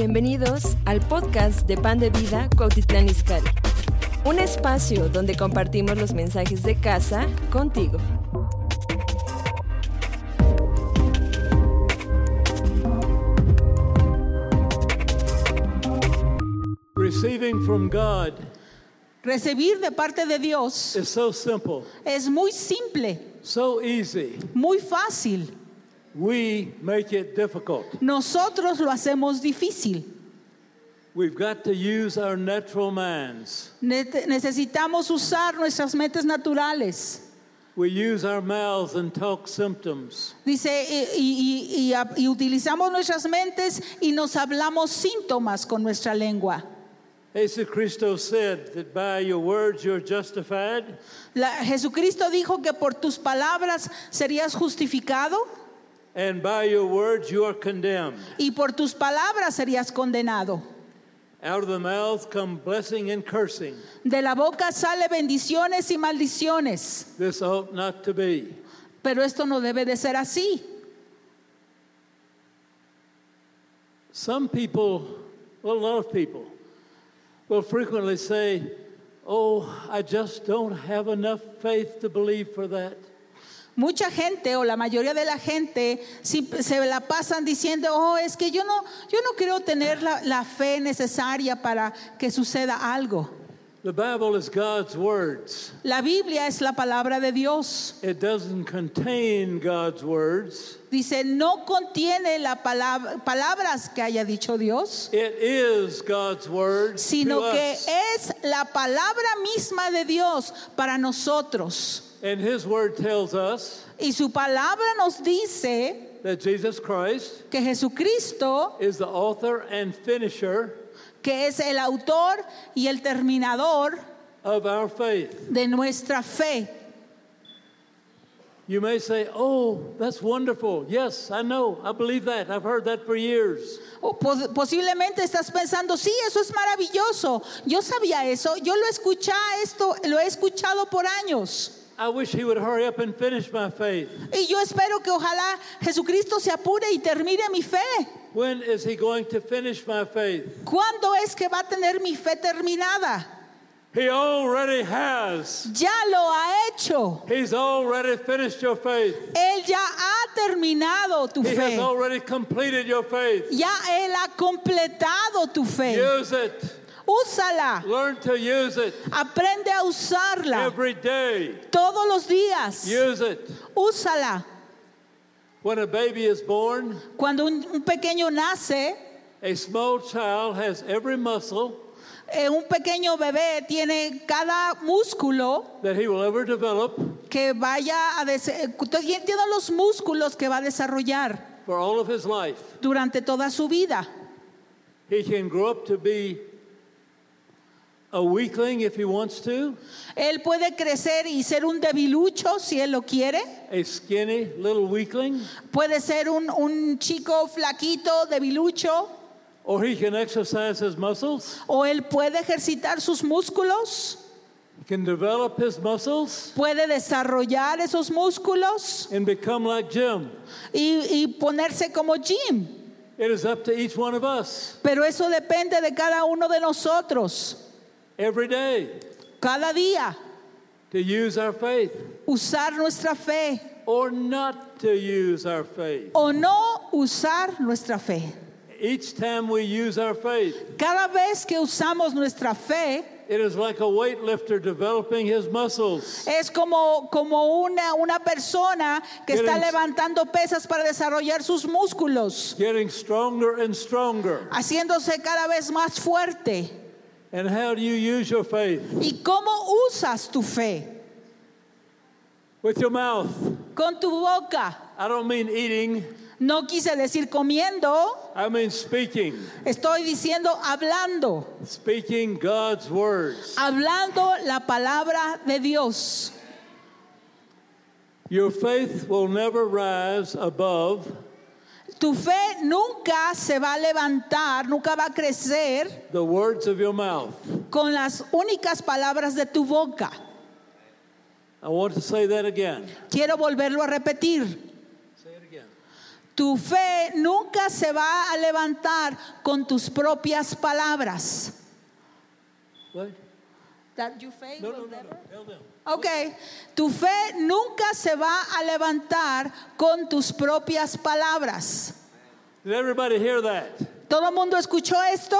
Bienvenidos al podcast de Pan de Vida Cuautitlán Izcalli. Un espacio donde compartimos los mensajes de casa contigo. Receiving from God Recibir de parte de Dios is so simple, es muy simple, so easy. muy fácil. We make it difficult. Nosotros lo hacemos difícil. We've got to use our natural minds. Ne- necesitamos usar nuestras mentes naturales. We use our mouths and talk symptoms. Dice, y, y- y- y- utilizamos nuestras mentes y nos hablamos síntomas con nuestra lengua. Jesucristo said that by your words you're justified, La- Jesucristo dijo que por tus palabras serías justificado and by your words you are condemned. y por tus palabras serías condenado. Out of the mouth come blessing and cursing. De la boca sale bendiciones y maldiciones, This ought not to be. pero esto no debe de ser así. Some people, well, a lot of people, will frequently say, Oh, I just don't have enough faith to believe for that. Mucha gente o la mayoría de la gente se la pasan diciendo, oh, es que yo no, yo no creo tener la, la fe necesaria para que suceda algo. The Bible is God's words. La Biblia es la palabra de Dios. It doesn't contain God's words. Dice, no contiene la palabra, palabras que haya dicho Dios, It is God's words sino to que us. es la palabra misma de Dios para nosotros. And His word tells us Y su palabra nos dice that Jesus Christ que Jesucristo is the author and finisher que es el autor y el terminador of our faith. de nuestra fe. You may say, Oh, that's wonderful. Yes, I know. I believe that. I've heard that for years. Posiblemente estás pensando, sí, eso es maravilloso. Yo sabía eso, yo lo escuché esto, lo he escuchado por años. I wish He would hurry up and finish my faith. Y yo espero que ojalá Jesucristo se apure y termine mi fe. When is He going to finish my faith? ¿Cuándo es que va a tener mi fe terminada? He already has. Ya lo ha hecho. He's already finished your faith. Él ya ha terminado tu He fe. has already completed your faith. Ya Él ha completado tu fe. Use it. Úsala. Learn to use it Aprende a usarla every day. todos los días. Use it. Úsala. When a baby is born, Cuando un, un pequeño nace, a small child has every muscle eh, un pequeño bebé tiene cada músculo that he will ever develop que vaya a eh, tiene todos los músculos que va a desarrollar for all of his life. durante toda su vida. He can grow up to be a weakling if he wants to, Él puede crecer y ser un debilucho si él lo quiere. a skinny little weakling, Puede ser un, un chico flaquito, debilucho. or he can exercise his muscles, O él puede ejercitar sus músculos. he can develop his muscles Puede desarrollar esos músculos and become like Jim. y, y ponerse como Jim. It is up to each one of us Pero eso depende de cada uno de nosotros. Every day Cada día. to use our faith Usar nuestra fe. or not to use our faith. O no usar nuestra fe. Each time we use our faith, Cada vez que usamos nuestra fe, it is like a weightlifter developing his muscles. es como, como una, una persona que está Getting- levantando pesas para desarrollar sus músculos, Getting stronger and stronger. haciéndose cada vez más fuerte. And how do you use your faith? ¿Y cómo usas tu fe? With your mouth. Con tu boca. I don't mean eating, No quise decir comiendo, I mean speaking. estoy diciendo hablando. Speaking God's words. Hablando la palabra de Dios. Your faith will never rise above Tu fe nunca se va a levantar, nunca va a crecer the words of your mouth. con las únicas palabras de tu boca. I want to say that again. Quiero volverlo a repetir. Say it again. Tu fe nunca se va a levantar con tus propias palabras. What? That your faith No, will no, no, never-. Ok, tu fe nunca se va a levantar con tus propias palabras. Did everybody hear that? ¿Todo el mundo escuchó esto?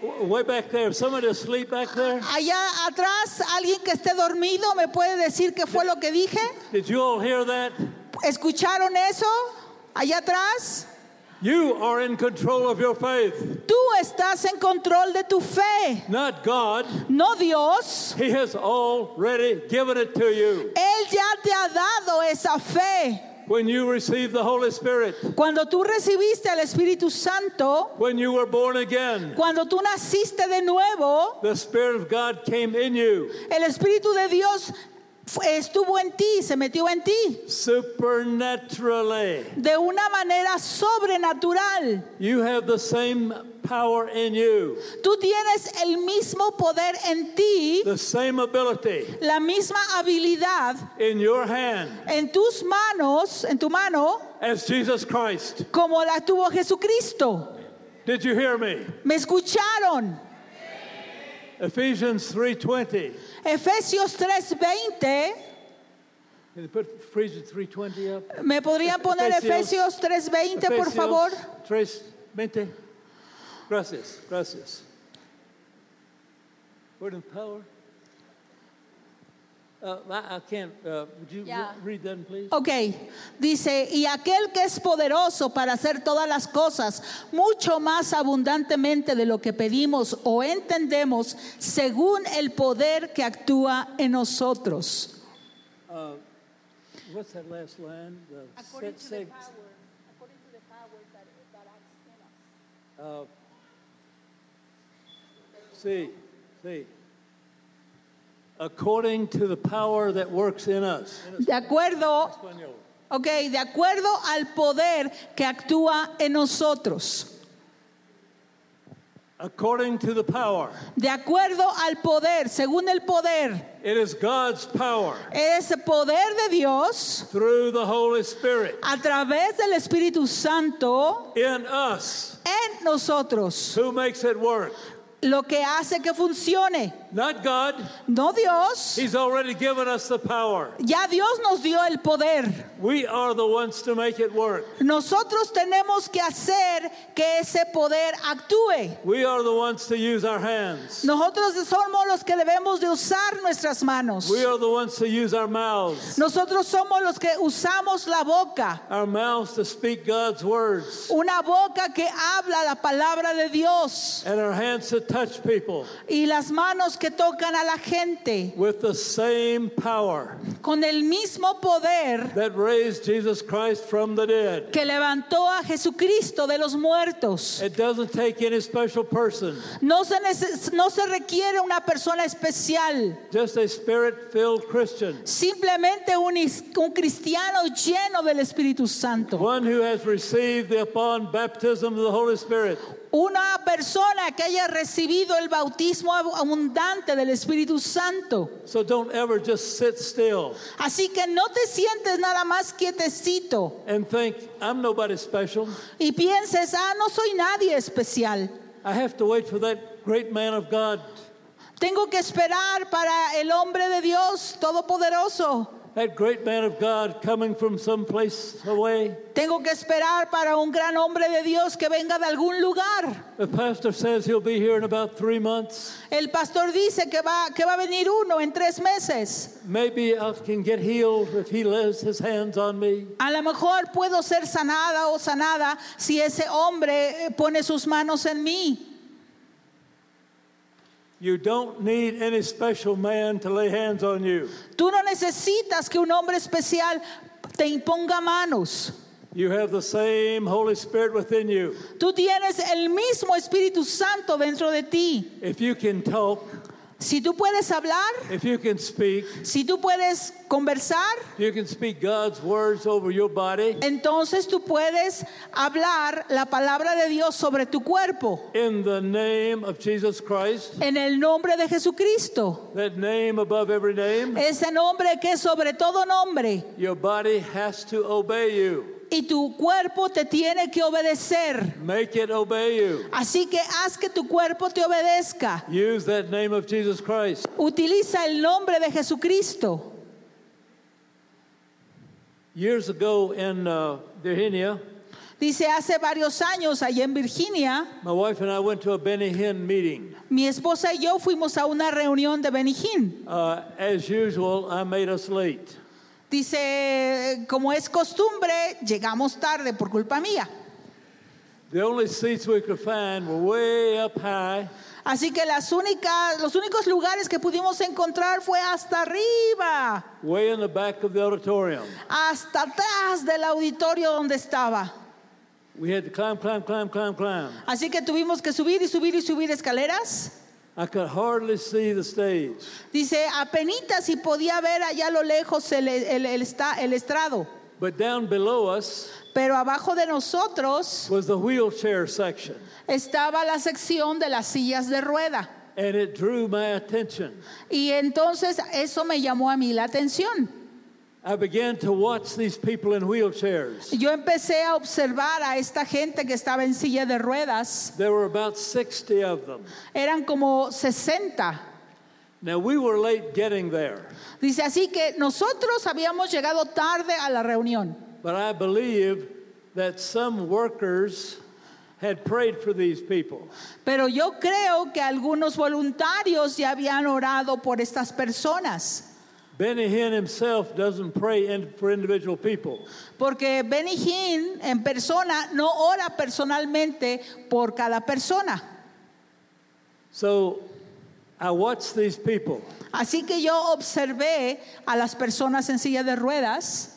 Way back there. Somebody asleep back there? Allá atrás, alguien que esté dormido me puede decir qué fue lo que dije. Did you all hear that? ¿Escucharon eso? Allá atrás. You are in control of your faith, Tú estás en control de tu fe, not God. no Dios. He has already given it to you. Él ya te ha dado esa fe. When you received the Holy Spirit, Cuando tú recibiste al Espíritu Santo, when you were born again, cuando tú naciste de nuevo, the Spirit of God came in you el Espíritu de Dios fu- estuvo en ti, se metió en ti. supernaturally. De una manera sobrenatural. You have the same power in you, Tú tienes el mismo poder en ti, the same ability la misma habilidad in your hand en tus manos, en tu mano, as Jesus Christ. como la tuvo Jesucristo. Did you hear me? ¿Me escucharon? Ephesians 3:20. Efesios 3:20. Can you put Ephesians 3:20 up? ¿Me podrían poner Efesios- Efesios 3:20, por favor? 3:20. Gracias, gracias. Word of power. Uh, I, I can't. Uh, would you Yeah. read that, please? Ok, dice, y aquel que es poderoso para hacer todas las cosas, mucho más abundantemente de lo que pedimos o entendemos, según el poder que actúa en nosotros. What's that last line? The Uh. According to the power that works in us. De acuerdo, ok, de acuerdo al poder que actúa en nosotros. According to the power. De acuerdo al poder, según el poder, It is God's power ese poder de Dios through the Holy Spirit a través del Espíritu Santo in us en nosotros, who makes it work. lo que hace que funcione. Not God. No Dios, He's already given us the power. ya Dios nos dio el poder. We are the ones to make it work. Nosotros tenemos que hacer que ese poder actúe. We are the ones to use our hands. Nosotros somos los que debemos de usar nuestras manos. We are the ones to use our mouths. Nosotros somos los que usamos la boca. Our mouths to speak God's words. Una boca que habla la palabra de Dios. And our hands to touch people Y las manos que tocan a la gente. with the same power Con el mismo poder that raised Jesus Christ from the dead. que levantó a Jesucristo de los muertos. It doesn't take any special person, No se, no se requiere una persona especial. just a spirit filled Christian, Simplemente un, un cristiano lleno del Espíritu Santo. one who has received the upon baptism of the Holy Spirit. Una persona que haya recibido el bautismo ab- abundante del Espíritu Santo. So don't ever just sit still Así que no te sientes nada más quietecito and think, I'm nobody special. y pienses, ah, no soy nadie especial. I have to wait for that great man of God, Tengo que esperar para el hombre de Dios Todopoderoso. That great man of God coming from some place away. Tengo que esperar para un gran hombre de Dios que venga de algún lugar. The pastor says he'll be here in about three months. El pastor dice que va, que va a venir uno en tres meses. Maybe I can get healed if he lays his hands on me. A lo mejor puedo ser sanada o sanada si ese hombre eh, pone sus manos en mí. You don't need any special man to lay hands on you. Tú no necesitas que un hombre especial te imponga manos. You have the same Holy Spirit within you. Tú tienes el mismo Espíritu Santo dentro de ti. If you can talk, Si tú puedes hablar, if you can speak, si tú puedes conversar, you can speak God's words over your body entonces tú puedes hablar la palabra de Dios sobre tu cuerpo. in the name of Jesus Christ, En el nombre de Jesucristo. that name above every name, Ese nombre que es sobre todo nombre. your body has to obey you. Y tu cuerpo te tiene que obedecer. Make it obey you. Así que haz que tu cuerpo te obedezca. Use that name of Jesus Christ. Utiliza el nombre de Jesucristo. Years ago in uh, Virginia, Dice, hace varios años allá en Virginia, my wife and I went to a Benny Hinn meeting. mi esposa y yo fuimos a una reunión de Benijín. Uh, as usual, I made us late. Dice, como es costumbre, llegamos tarde por culpa mía. The only seats we could find were way up high, Así que las únicas, los únicos lugares que pudimos encontrar fue hasta arriba, way in the back of the auditorium. hasta atrás del auditorio donde estaba. We had to climb, climb, climb, climb, climb. Así que tuvimos que subir y subir y subir escaleras. I could hardly see the stage. Dice, apenitas si podía ver allá a lo lejos el, el- el el estrado. But down below us Pero abajo de nosotros was the wheelchair section, estaba la sección de las sillas de rueda. and it drew my attention. Y entonces eso me llamó a mí la atención. I began to watch these people in wheelchairs. Yo empecé a observar a esta gente que estaba en silla de ruedas. There were about 60 of them. Eran como 60. Now, we were late getting there, Dice así que nosotros habíamos llegado tarde a la reunión. but I believe that some workers had prayed for these people. Pero yo creo que algunos voluntarios ya habían orado por estas personas. Benny Hinn himself doesn't pray in, for individual people. Porque Benny Hinn en persona no ora personalmente por cada persona. So I watched these people, Así que yo observé a las personas en silla de ruedas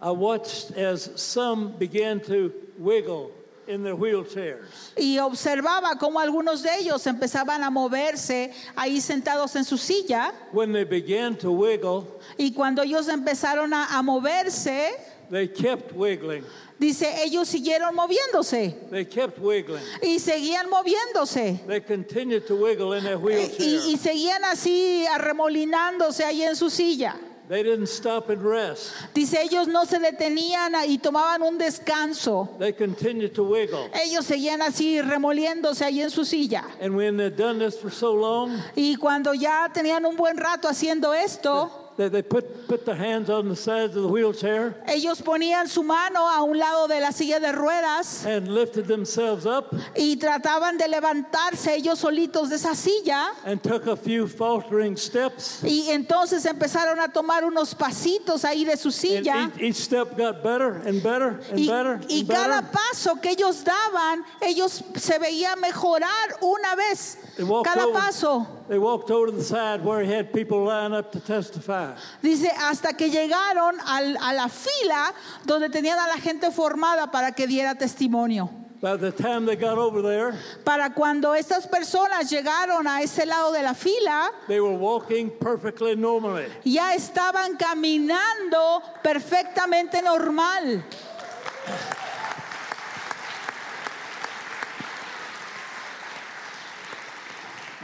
I watched as some began to wiggle in their wheelchairs. y observaba cómo algunos de ellos empezaban a moverse ahí sentados en su silla When they began to wiggle, y cuando ellos empezaron a, a moverse, they kept wiggling. dice, ellos siguieron moviéndose They kept wiggling. y seguían moviéndose They continued to wiggle in their wheelchair. y, y seguían así arremolinándose ahí en su silla. They didn't stop and rest. Dice, ellos no se detenían y tomaban un descanso. They continued to wiggle. Ellos seguían así remoliéndose ahí en su silla. And when they'd done this for so long, Y cuando ya tenían un buen rato haciendo esto, that they put, put their hands on the sides of the wheelchair ellos ponían su mano a un lado de la silla de ruedas and lifted themselves up y trataban de levantarse ellos solitos de esa silla. and took a few faltering steps. Y entonces empezaron a tomar unos pasitos ahí de su silla. each, each step got better and better and Y, better y and cada paso que ellos daban, ellos se veía mejorar una vez. They walked Cada over- paso. They walked over to the side where he had people lined up to testify. Dice, hasta que llegaron al- a la fila donde tenían a la gente formada para que diera testimonio. By the time they got over there, Para cuando estas personas llegaron a ese lado de la fila, they were walking perfectly normally. ya estaban caminando perfectamente normal.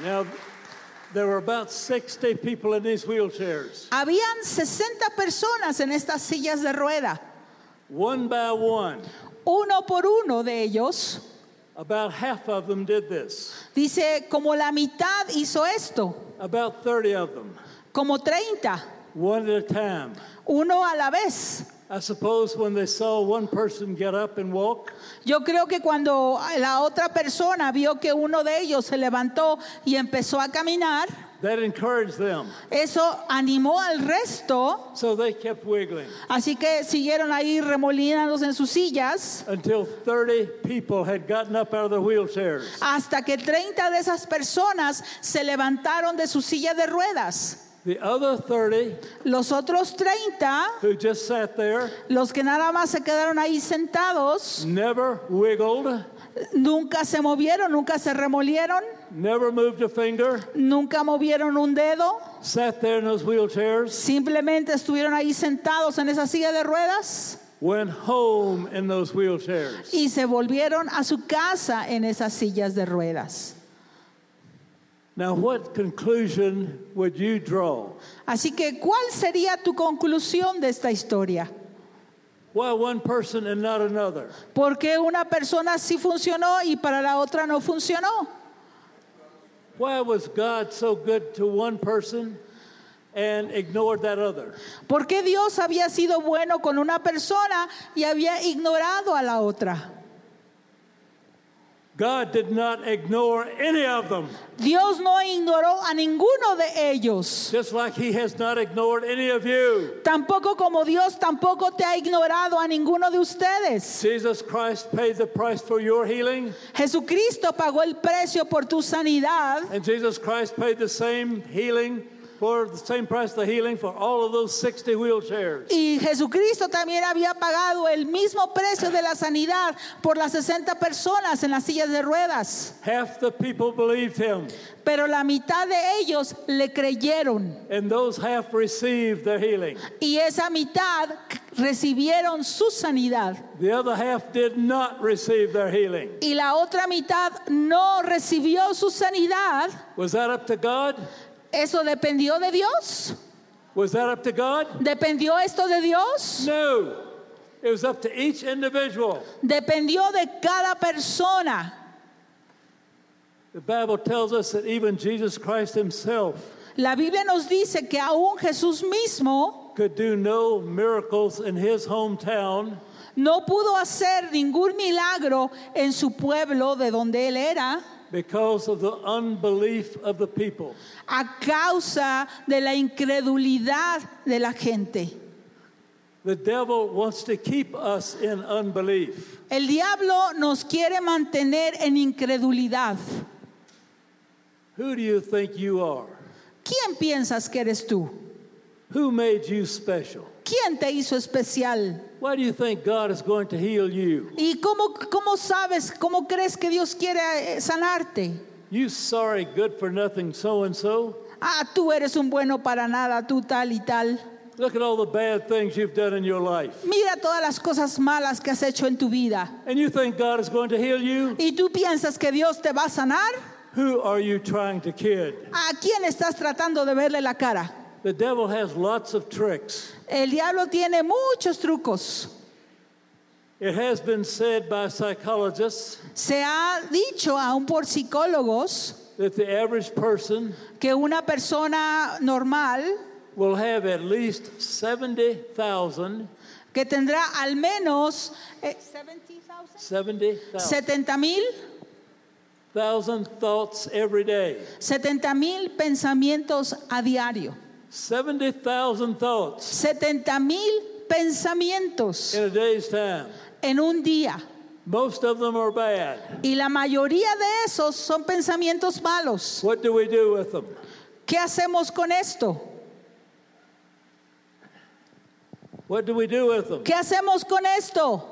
Now, there were about 60 people in these wheelchairs. Habían 60 personas en estas sillas de rueda. One by one, Uno por uno de ellos, about half of them did this. dice, como la mitad hizo esto, About 30 of them, como 30, one at a time. uno a la vez. I suppose when they saw one person get up and walk, Yo creo que cuando la otra persona vio que uno de ellos se levantó y empezó a caminar, that encouraged them. eso animó al resto, So they kept wiggling así que siguieron ahí remolinándose en sus sillas until 30 people had gotten up out of their wheelchairs. hasta que 30 de esas personas se levantaron de su silla de ruedas. The other 30 Los otros 30, who just sat there los que nada más se quedaron ahí sentados, never wiggled, nunca se movieron, nunca se remolieron, never moved a finger, nunca movieron un dedo, sat there in those wheelchairs, simplemente estuvieron ahí sentados en esa silla de ruedas. went home in those wheelchairs. y se volvieron a su casa en esas sillas de ruedas. Now, what conclusion would you draw? Así que, ¿cuál sería tu conclusión de esta historia? Why one person and not another? ¿Por qué una persona sí funcionó y para la otra no funcionó? Why was God so good to one person and ignored that other? ¿Por qué Dios había sido bueno con una persona y había ignorado a la otra? God did not ignore any of them, Dios no ignoró a ninguno de ellos. just like He has not ignored any of you. Tampoco como Dios tampoco te ha ignorado a ninguno de ustedes. Jesus Christ paid the price for your healing, Jesucristo pagó el precio por tu sanidad and Jesus Christ paid the same healing for the same price the healing for all of those 60 wheelchairs. y Jesucristo también había pagado el mismo precio de la sanidad por las 60 personas en las sillas de ruedas. Half the people believed him, Pero la mitad de ellos le creyeron and those half received their healing. y esa mitad recibieron su sanidad. The other half did not receive their healing. y la otra mitad no recibió su sanidad, Was that up to God? ¿Eso dependió de Dios? Was that up to God? ¿Dependió esto de Dios? No. It was up to each individual. Dependió de cada persona. The Bible tells us that even Jesus Christ himself La Biblia nos dice que aún Jesús mismo could do no miracles in his hometown no pudo hacer ningún milagro en su pueblo de donde él era because of the unbelief of the people. a causa de la incredulidad de la gente. The devil wants to keep us in unbelief. El diablo nos quiere mantener en incredulidad. Who do you think you are? ¿Quién piensas que eres tú? Who made you special? ¿Quién te hizo especial? Why do you think God is going to heal you? ¿Y cómo, cómo sabes, cómo crees que Dios quiere eh, sanarte? You sorry, good for nothing, so and so. Ah, tú eres un bueno para nada, tú tal y tal. Look at all the bad things you've done in your life. Mira todas las cosas malas que has hecho en tu vida. And you think God is going to heal you? ¿Y tú piensas que Dios te va a sanar? Who are you trying to kid? ¿A quién estás tratando de verle la cara? The devil has lots of tricks. El diablo tiene muchos trucos. It has been said by psychologists Se ha dicho aún por psicólogos that the average person que una persona normal will have at least 70,000 que tendrá al menos eh, 70,000 70,000 70 mil thousand thoughts every day. 70 mil pensamientos a diario. 70,000 thoughts 70 mil pensamientos in a day's time. en un día. Most of them are bad. Y la mayoría de esos son pensamientos malos. What do we do with them? ¿Qué hacemos con esto? What do we do with them? ¿Qué hacemos con esto?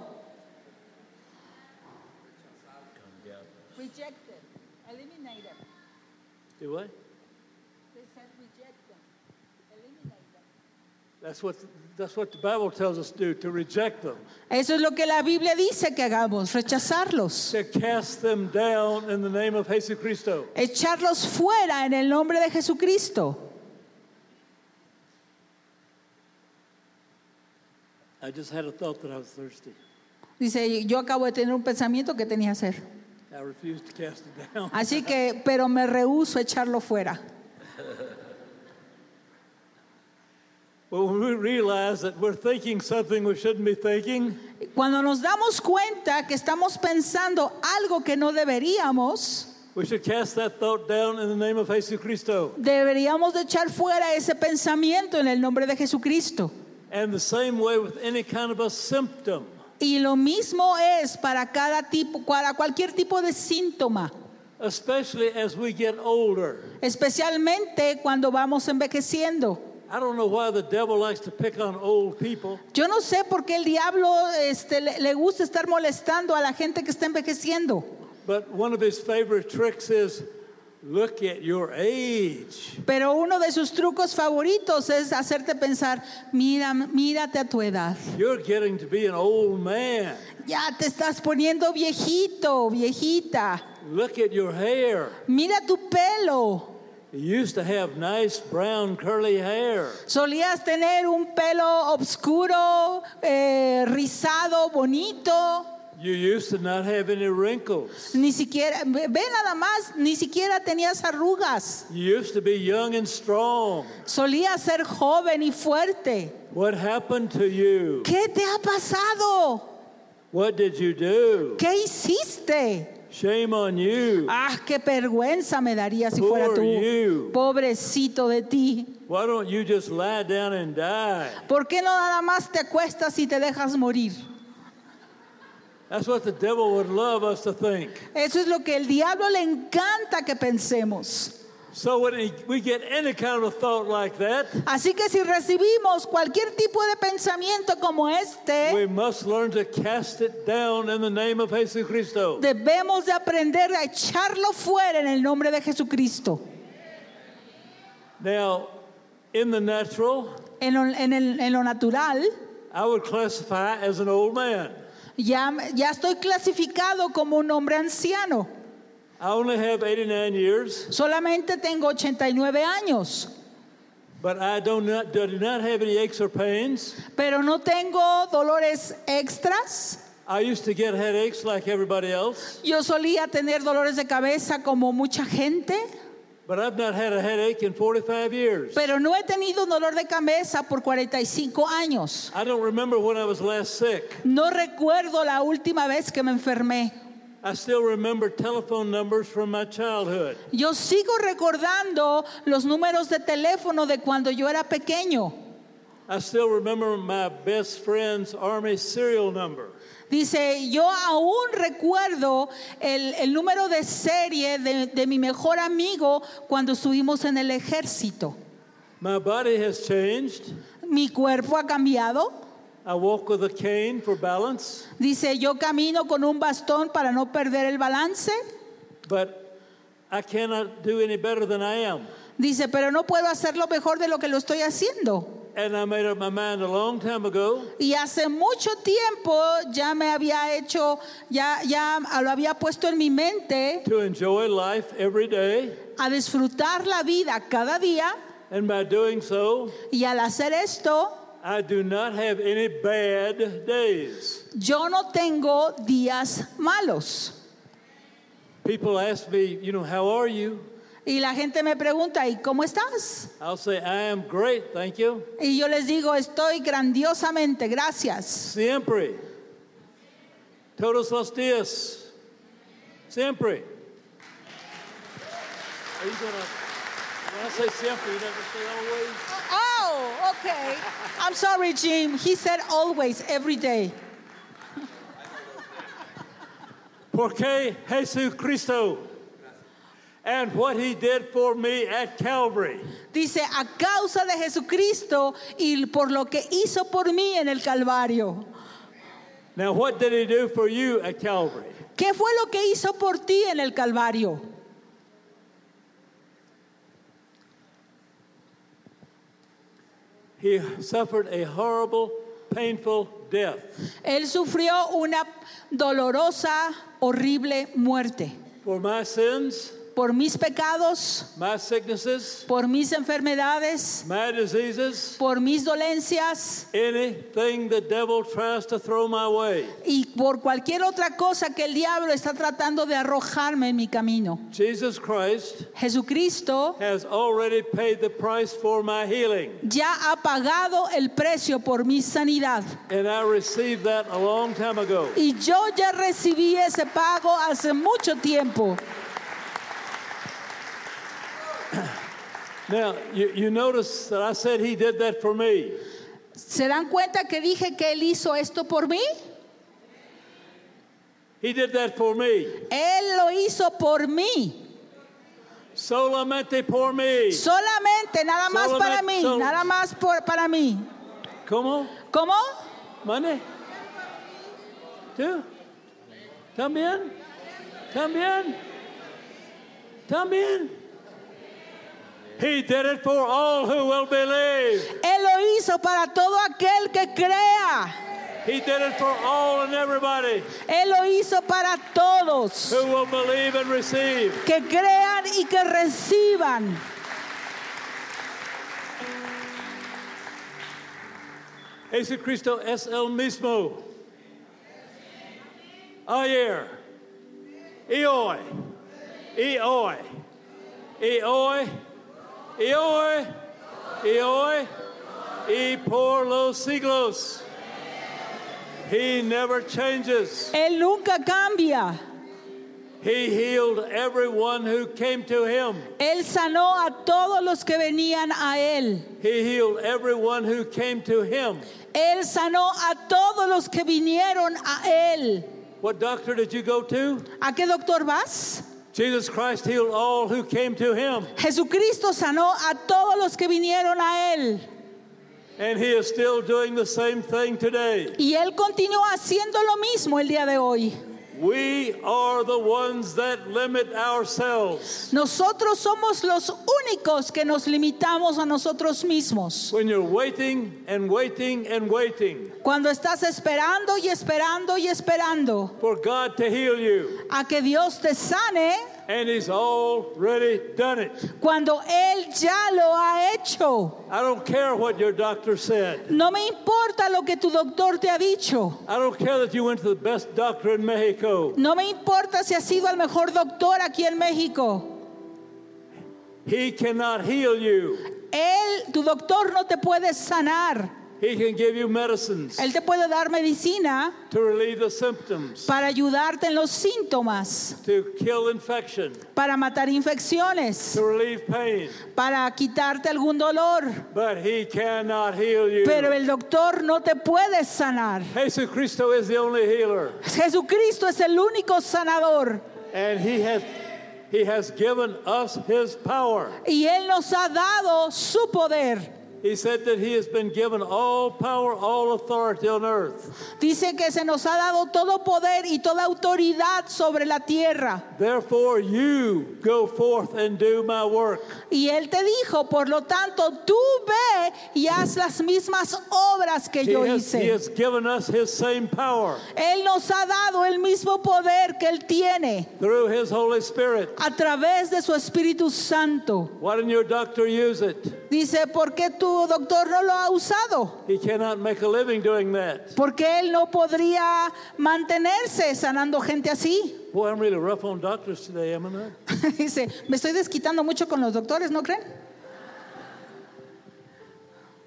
Do what? That's what, that's what the Bible tells us to do, to reject them, Eso es lo que la Biblia dice que hagamos, rechazarlos, to cast them down in the name of Jesus Christo. echarlos fuera en el nombre de Jesucristo. I just had a thought that I was thirsty. Dice, yo acabo de tener un pensamiento que tenía que hacer. I refused to cast it down. Así que, pero me rehúso a echarlo fuera. But when we realize that we're thinking something we shouldn't be thinking, Cuando nos damos cuenta que estamos pensando algo que no deberíamos, we should cast that thought down in the name of Jesus Christo. deberíamos de echar fuera ese pensamiento en el nombre de Jesucristo. And the same way with any kind of a symptom. Y lo mismo es para cada tipo, para cualquier tipo de síntoma, especially as we get older. especialmente cuando vamos envejeciendo. I don't know why the devil likes to pick on old people, Yo no sé por qué el diablo este, le, le gusta estar molestando a la gente que está envejeciendo, but one of his favorite tricks is look at your age. pero uno de sus trucos favoritos es hacerte pensar, mira, mírate a tu edad. You're getting to be an old man. Ya te estás poniendo viejito, viejita. Look at your hair. Mira tu pelo. You used to have nice brown curly hair. Solías tener un pelo oscuro, eh, rizado, bonito. You used to not have any wrinkles. Ni siquiera, ve ve nada más, ni siquiera tenías arrugas. You used to be young and strong. Solías ser joven y fuerte. What happened to you? ¿Qué te ha pasado? What did you do? ¿Qué hiciste? Shame on you. Ah, qué vergüenza me daría si fuera tú. you. Pobrecito de ti. Why don't you just lie down and die? ¿Por qué no nada más te acuestas y te dejas morir? That's what the devil would love us to think. Eso es lo que el diablo le encanta que pensemos. So when he- we get any kind of a thought like that, Así que si recibimos cualquier tipo de pensamiento como este, we must learn to cast it down in the name of Jesus Christo. debemos de aprender a echarlo fuera en el nombre de Jesucristo. Now, in the natural, En lo, en el- en lo natural, I would classify as an old man. ya, ya estoy clasificado como un hombre anciano. I only have 89 years, Solamente tengo 89 años, but I do not, do not have any aches or pains. pero no tengo dolores extras. I used to get headaches like everybody else, Yo solía tener dolores de cabeza como mucha gente, but I've not had a headache in 45 years. pero no he tenido dolor de cabeza por 45 años. I don't remember when I was last sick. No recuerdo la última vez que me enfermé. I still remember telephone numbers from my childhood. Yo sigo recordando los números de teléfono de cuando yo era pequeño. I still remember my best friend's Army serial number. Dice, yo aún recuerdo el, el número de serie de, de mi mejor amigo cuando estuvimos en el ejército. My body has changed. Mi cuerpo ha cambiado. I walk with a cane for balance, Dice, yo camino con un bastón para no perder el balance. but I cannot do any better than I am. Dice, pero no puedo hacerlo mejor de lo que lo estoy haciendo. And I made up my mind a long time ago Y hace mucho tiempo ya me había hecho, ya, ya lo había puesto en mi mente to enjoy life every day. a disfrutar la vida cada día. And by doing so, Y al hacer esto, I do not have any bad days. yo no tengo días malos. People ask me, you know, how are you? Y la gente me pregunta, ¿y cómo estás? I'll say, I am great, thank you. Y yo les digo, estoy grandiosamente, gracias. Siempre. Todos los días. Siempre. Are you gonna, when I say siempre, you never say always? Oh, okay. I'm sorry, Jim. He said always, every day. Porque Jesucristo and what he did for me at Calvary. Dice, a causa de Jesucristo y por lo que hizo por mí en el Calvario. Now, what did he do for you at Calvary? ¿Qué fue lo que hizo por ti en el Calvario? He suffered a horrible, painful death. Él sufrió una dolorosa, horrible muerte. For my sins, Por mis pecados, my sicknesses, por mis enfermedades, my diseases, por mis dolencias anything the devil tries to throw my way. y por cualquier otra cosa que el diablo está tratando de arrojarme en mi camino. Jesus Christ Jesucristo has already paid the price for my healing. ya ha pagado el precio por mi sanidad. And I received that a long time ago. Y yo ya recibí ese pago hace mucho tiempo. Now, you, you notice that I said he did that for me. ¿Se dan cuenta que dije que Él hizo esto por mí? He did that for me. Él lo hizo por mí. Solamente por mí. Solamente, nada más Solamente- para mí. sol- Nada más por, para mí. ¿Cómo? ¿Cómo? ¿Mande? ¿Tú? ¿También? ¿También? ¿También? He did it for all who will believe. Él lo hizo para todo aquel que crea. He did it for all and everybody. Él lo hizo para todos. Who will believe and receive. Que crean y que reciban. Jesucristo es el mismo. Ayer, y hoy, y hoy, y hoy y hoy, y por los siglos. He never changes. Él nunca cambia. He healed everyone who came to him. Él sanó a todos los que venían a Él. He healed everyone who came to him. Él sanó a todos los que vinieron a Él. What doctor did you go to? ¿A qué doctor vas? Jesus Christ healed all who came to him. Jesucristo sanó a todos los que vinieron a Él. And he is still doing the same thing today. Y Él continúa haciendo lo mismo el día de hoy. We are the ones that limit ourselves. Nosotros somos los únicos que nos limitamos a nosotros mismos. When you're waiting and waiting and waiting Cuando estás esperando y esperando y esperando for God to heal you, a que Dios te sane, and he's already done it. cuando Él ya lo ha hecho. I don't care what your doctor said. No me importa lo que tu doctor te ha dicho. I don't care that you went to the best doctor in Mexico. No me importa si has sido el mejor doctor aquí en México. He cannot heal you. Él, tu doctor no te puede sanar. He can give you medicines Él te puede dar medicina to relieve the symptoms, para ayudarte en los síntomas, to kill infection, para matar infecciones, to relieve pain, para quitarte algún dolor. but he cannot heal you. Pero el doctor no te puede sanar. Jesucristo is the only healer, Jesucristo es el único sanador. and he has he has given us his power. Y Él nos ha dado su poder. He said that he has been given all power, all authority on earth. Dice que se nos ha dado todo poder y toda autoridad sobre la tierra. Therefore, you go forth and do my work. Y Él te dijo, por lo tanto, tú ve y haz las mismas obras que He yo has, he hice. has given us his same power Él nos ha dado el mismo poder que Él tiene through his Holy Spirit. a través de su Espíritu Santo. Why didn't your doctor use it? Dice, ¿por qué tu doctor no lo ha usado? He cannot make a living doing that. Porque Él no podría mantenerse sanando gente así. Boy, I'm really rough on doctors today, am I not? Dice, me estoy desquitando mucho con los doctores, ¿no creen?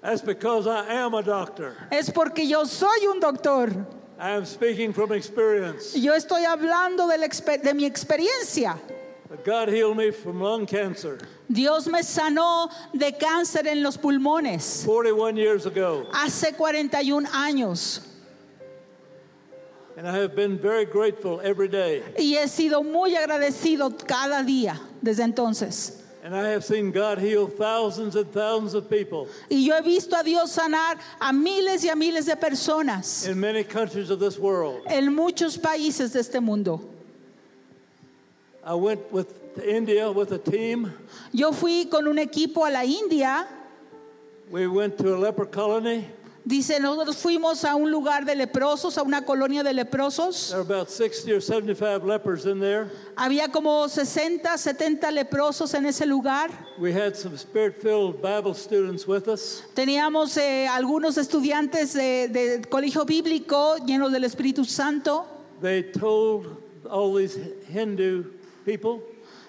That's because I am a doctor. Es porque yo soy un doctor. I am speaking from experience. Yo estoy hablando de, la de mi experiencia. God healed me from lung cancer Dios me sanó de cáncer en los pulmones 41 years ago. hace 41 años. And I have been very grateful every day. Y he sido muy agradecido cada día desde entonces. And I have seen God heal thousands and thousands of people Y yo he visto a Dios sanar a miles y a miles de personas in many countries of this world. en muchos países de este mundo. I went with to India with a team. Yo fui con un equipo a la India. We went to a leper colony. Dice, nosotros fuimos a un lugar de leprosos, a una colonia de leprosos. There were about 60 or 75 lepers in there. Había como 60, 70 leprosos en ese lugar. We had some spirit filled Bible students with us. Teníamos eh, algunos estudiantes de, de colegio bíblico llenos del Espíritu Santo. They told all these Hindu people,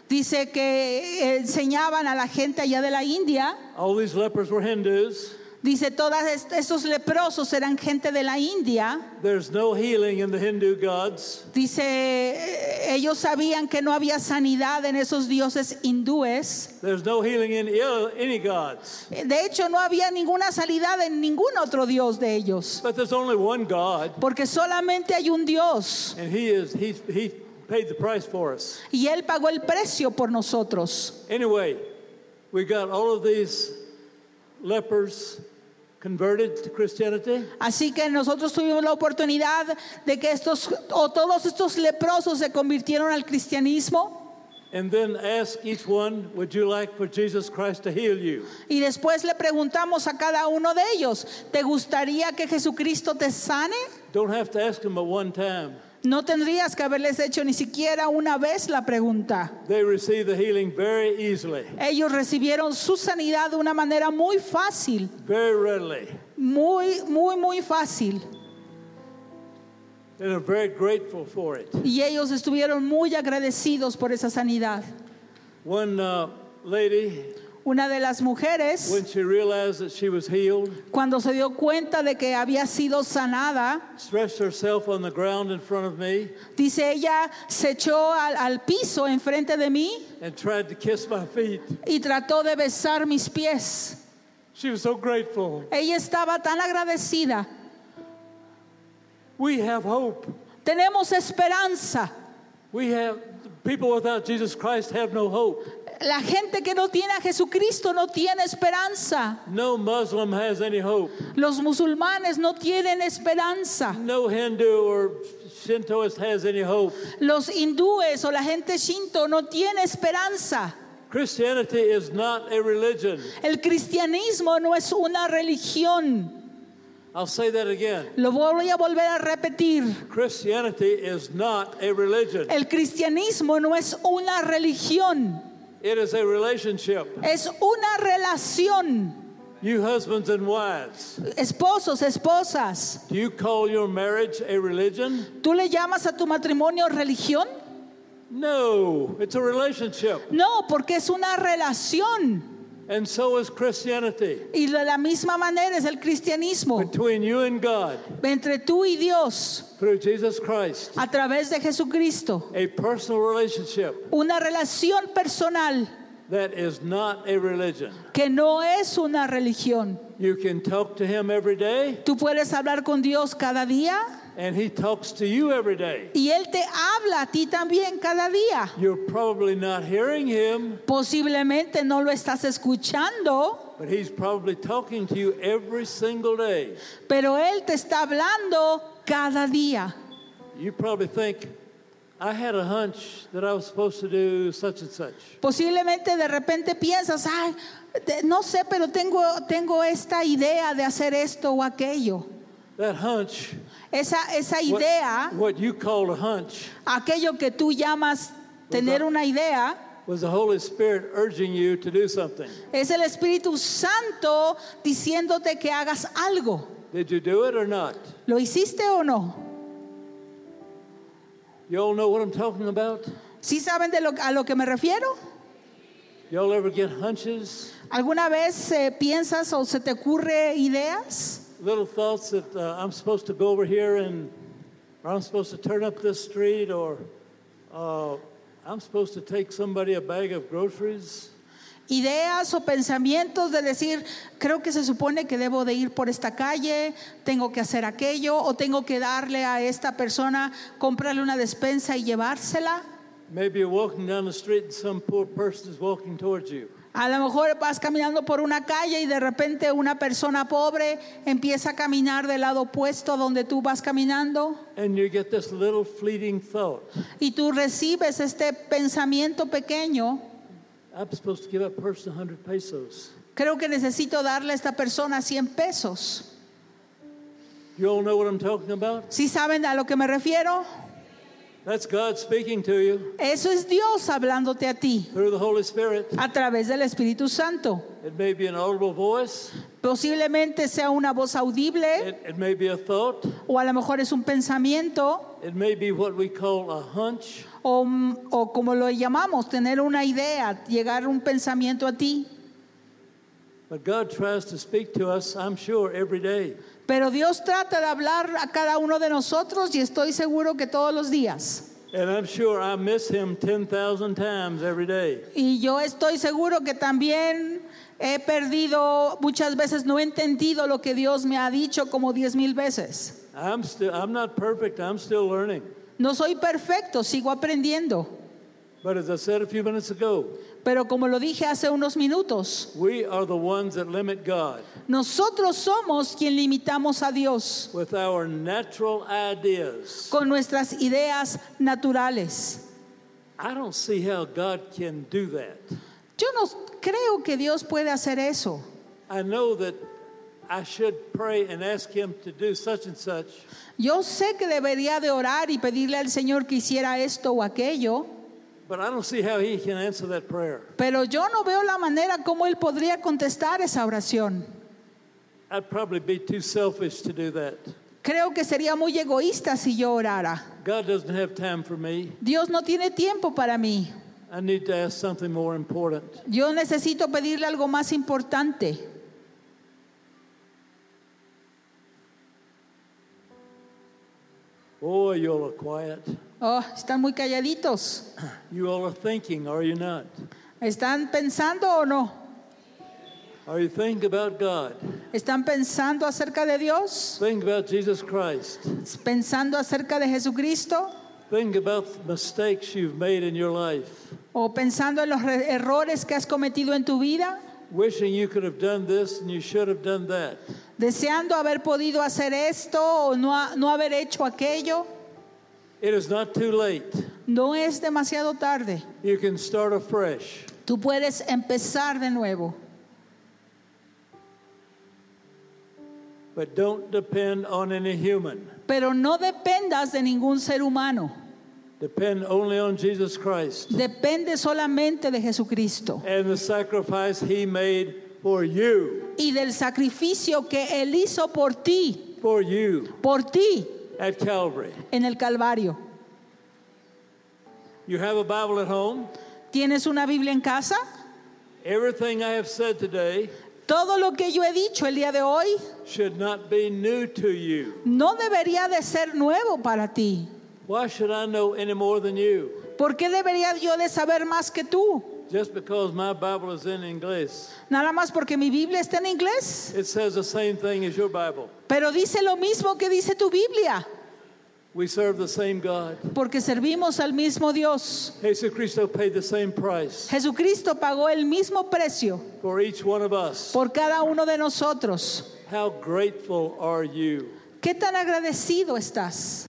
Dice que enseñaban a la gente allá de la India. all these lepers were Hindus. Dice, todos est- estos leprosos eran gente de la India. There's no healing in the Hindu gods. Dice, eh, ellos sabían que no había sanidad en esos dioses hindúes. There's no healing in any gods. De hecho, no había ninguna sanidad en ningún otro dios de ellos. But there's only one God, Porque solamente hay un Dios. and He is He He paid the price for us. Y Él pagó el precio por nosotros. Anyway, we got all of these lepers converted to Christianity. Así que nosotros tuvimos la oportunidad de que estos o todos estos leprosos se convirtieron al cristianismo And then ask each one, would you like for Jesus Christ to heal you? y después le preguntamos a cada uno de ellos, ¿te gustaría que Jesucristo te sane? Don't have to ask them but one time. No tendrías que haberles hecho ni siquiera una vez la pregunta. They receive the healing very easily, Ellos recibieron su sanidad de una manera muy fácil, very readily. muy, muy, muy fácil. And are very grateful for it. Y ellos estuvieron muy agradecidos por esa sanidad. One uh, lady, Una de las mujeres, when she realized that she was healed, cuando se dio cuenta de que había sido sanada, stretched herself on the ground in front of me dice ella, se echó al, al piso enfrente de mí and tried to kiss my feet. y trató de besar mis pies. She was so grateful. Ella estaba tan agradecida. We have hope. Tenemos esperanza. We have people without Jesus Christ have no hope. La gente que no tiene a Jesucristo no tiene esperanza. No Muslim has any hope. Los musulmanes no tienen esperanza. No Hindu or Shintoist has any hope. Los hindúes o la gente shinto no tiene esperanza. Christianity is not a religion. El cristianismo no es una religión. I'll say that again. Lo voy a volver a repetir. Christianity is not a religion. El cristianismo no es una religión. It is a relationship. Es una relación. You husbands and wives, Esposos, esposas. do you call your marriage a religion? ¿Tú le llamas a tu matrimonio religión? No, it's a relationship. No, porque es una relación. And so is Christianity Y de la misma manera es el cristianismo. between you and God Entre tú y Dios, through Jesus Christ. a través de Jesucristo. A personal relationship Una relación personal that is not a religion. que no es una religión. You can talk to Him every day, Tú puedes hablar con Dios cada día and He talks to you every day. y Él te habla a ti también cada día. You're probably not hearing Him, Posiblemente no lo estás escuchando, but He's probably talking to you every single day. pero Él te está hablando cada día. You probably think, I had a hunch that I was supposed to do such and such. Posiblemente de repente piensas, ay, no sé, pero tengo, tengo esta idea de hacer esto o aquello. That hunch, Esa, esa what, idea, what you called a hunch, aquello que tú llamas tener una idea, was the Holy Spirit urging you to do something. es el Espíritu Santo diciéndote que hagas algo. Did you do it or not? ¿Lo hiciste o no? You all know what I'm talking about? ¿Sí saben de lo, a lo que me refiero? Y'all ever get hunches, ¿Alguna vez eh, piensas o se te ocurre ideas? Little thoughts that uh, I'm supposed to go over here and, or I'm supposed to turn up this street, or uh, I'm supposed to take somebody a bag of groceries? Ideas o pensamientos de decir, creo que se supone que debo de ir por esta calle, tengo que hacer aquello, o tengo que darle a esta persona, comprarle una despensa y llevársela. Maybe you're walking down the street and some poor person is walking towards you. A lo mejor vas caminando por una calle y de repente una persona pobre empieza a caminar del lado opuesto a donde tú vas caminando And you get this little fleeting thought y tú recibes este pensamiento pequeño, I'm supposed to give that person 100 pesos. creo que necesito darle a esta persona 100 pesos. You all know what I'm talking about? ¿Sí saben a lo que me refiero? That's God speaking to you Eso es Dios hablándote a ti through the Holy Spirit. a través del Espíritu Santo. It may be an audible voice, Posiblemente sea una voz audible it, it may be a thought, o a lo mejor es un pensamiento it may be what we call a hunch. o, o como lo llamamos, tener una idea, llegar un pensamiento a ti. But God tries to speak to us, I'm sure, every day. Pero Dios trata de hablar a cada uno de nosotros y estoy seguro que todos los días. And I'm sure I miss Him 10,000 times every day. Y yo estoy seguro que también he perdido, muchas veces no he entendido lo que Dios me ha dicho como diez mil veces. I'm, still, I'm not perfect, I'm still learning. No soy perfecto, sigo aprendiendo. But as I said a few minutes ago, Pero como lo dije hace unos minutos, we are the ones that limit God nosotros somos quien limitamos a Dios with our natural ideas. con nuestras ideas naturales. I don't see how God can do that. Yo no creo que Dios puede hacer eso. I know that I should pray and ask Him to do such and such, Yo sé que debería de orar y pedirle al Señor que hiciera esto o aquello, but I don't see how He can answer that prayer. pero yo no veo la manera como Él podría contestar esa oración. I'd probably be too selfish to do that. Creo que sería muy egoísta si yo orara. God doesn't have time for me. Dios no tiene tiempo para mí. I need to ask something more important. Yo necesito pedirle algo más importante. Oh, you all are quiet. Oh, están muy calladitos. You all are thinking, are you not? ¿Están pensando o no? Are you thinking about God? ¿Están pensando acerca de Dios? Think about Jesus Christ. ¿Pensando acerca de Jesucristo? Think about the mistakes you've made in your life. ¿O pensando en los re- errores que has cometido en tu vida? Wishing you could have done this and you should have done that. ¿Deseando haber podido hacer esto o no haber hecho aquello? It is not too late. No es demasiado tarde. You can start afresh. Tú puedes empezar de nuevo. But don't depend on any human. Pero no dependas de ningún ser humano. Depend only on Jesus Christ Depende solamente de Jesucristo and the sacrifice he made for you. y del sacrificio que Él hizo por ti, For you por ti at Calvary. en el Calvario. You have a Bible at home. ¿Tienes una Biblia en casa? Everything I have said today Todo lo que yo he dicho el día de hoy should not be new to you. no debería de ser nuevo para ti. Why should I know any more than you? ¿Por qué debería yo de saber más que tú? Just because my Bible is in English, Nada más porque mi Biblia está en inglés. it says the same thing as your Bible. Pero dice lo mismo que dice tu Biblia, We serve the same God. porque servimos al mismo Dios. Jesucristo paid the same price Jesucristo pagó el mismo precio for each one of us. por cada uno de nosotros. How grateful are you? ¿Qué tan agradecido estás?